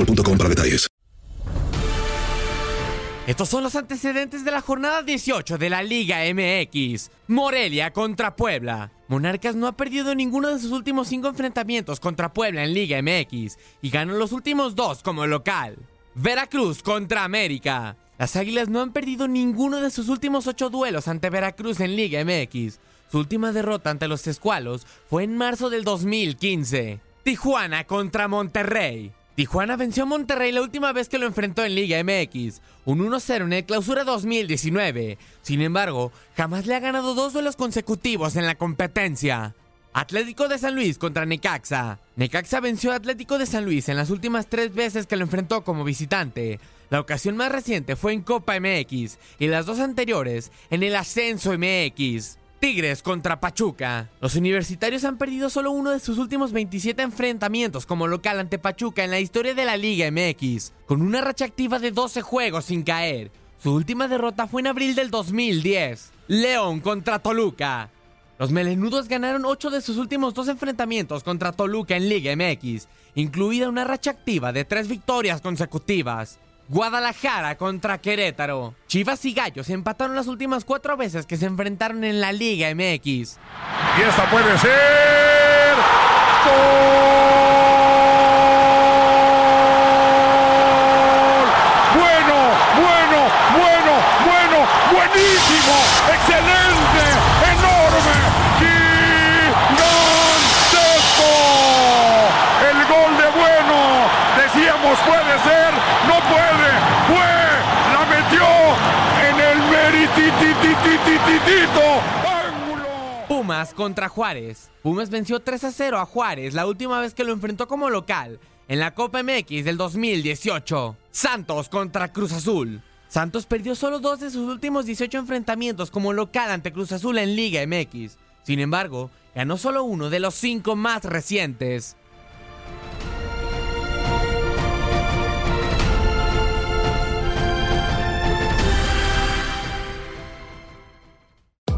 boostmobile.com para detalles. Estos son los antecedentes de la jornada 18 de la Liga MX. Morelia contra Puebla. Monarcas no ha perdido ninguno de sus últimos cinco enfrentamientos contra Puebla en Liga MX y ganó los últimos dos como local. Veracruz contra América. Las Águilas no han perdido ninguno de sus últimos ocho duelos ante Veracruz en Liga MX. Su última derrota ante los Escualos fue en marzo del 2015. Tijuana contra Monterrey. Tijuana venció a Monterrey la última vez que lo enfrentó en Liga MX, un 1-0 en el Clausura 2019. Sin embargo, jamás le ha ganado dos duelos consecutivos en la competencia. Atlético de San Luis contra Necaxa. Necaxa venció a Atlético de San Luis en las últimas tres veces que lo enfrentó como visitante. La ocasión más reciente fue en Copa MX y las dos anteriores en el Ascenso MX. Tigres contra Pachuca. Los universitarios han perdido solo uno de sus últimos 27 enfrentamientos como local ante Pachuca en la historia de la Liga MX, con una racha activa de 12 juegos sin caer. Su última derrota fue en abril del 2010. León contra Toluca. Los melenudos ganaron 8 de sus últimos dos enfrentamientos contra Toluca en Liga MX, incluida una racha activa de 3 victorias consecutivas. Guadalajara contra Querétaro. Chivas y Gallos empataron las últimas cuatro veces que se enfrentaron en la Liga MX. Y esta puede ser. ¡Gol! Bueno, bueno, bueno, bueno, buenísimo, excelente, enorme, gigantesco. El gol de bueno, decíamos puede ser, no puede, fue, la metió en el meritititititito. Pumas contra Juárez. Pumas venció 3 a 0 a Juárez la última vez que lo enfrentó como local en la Copa MX del 2018. Santos contra Cruz Azul. Santos perdió solo dos de sus últimos 18 enfrentamientos como local ante Cruz Azul en Liga MX. Sin embargo, ganó solo uno de los cinco más recientes.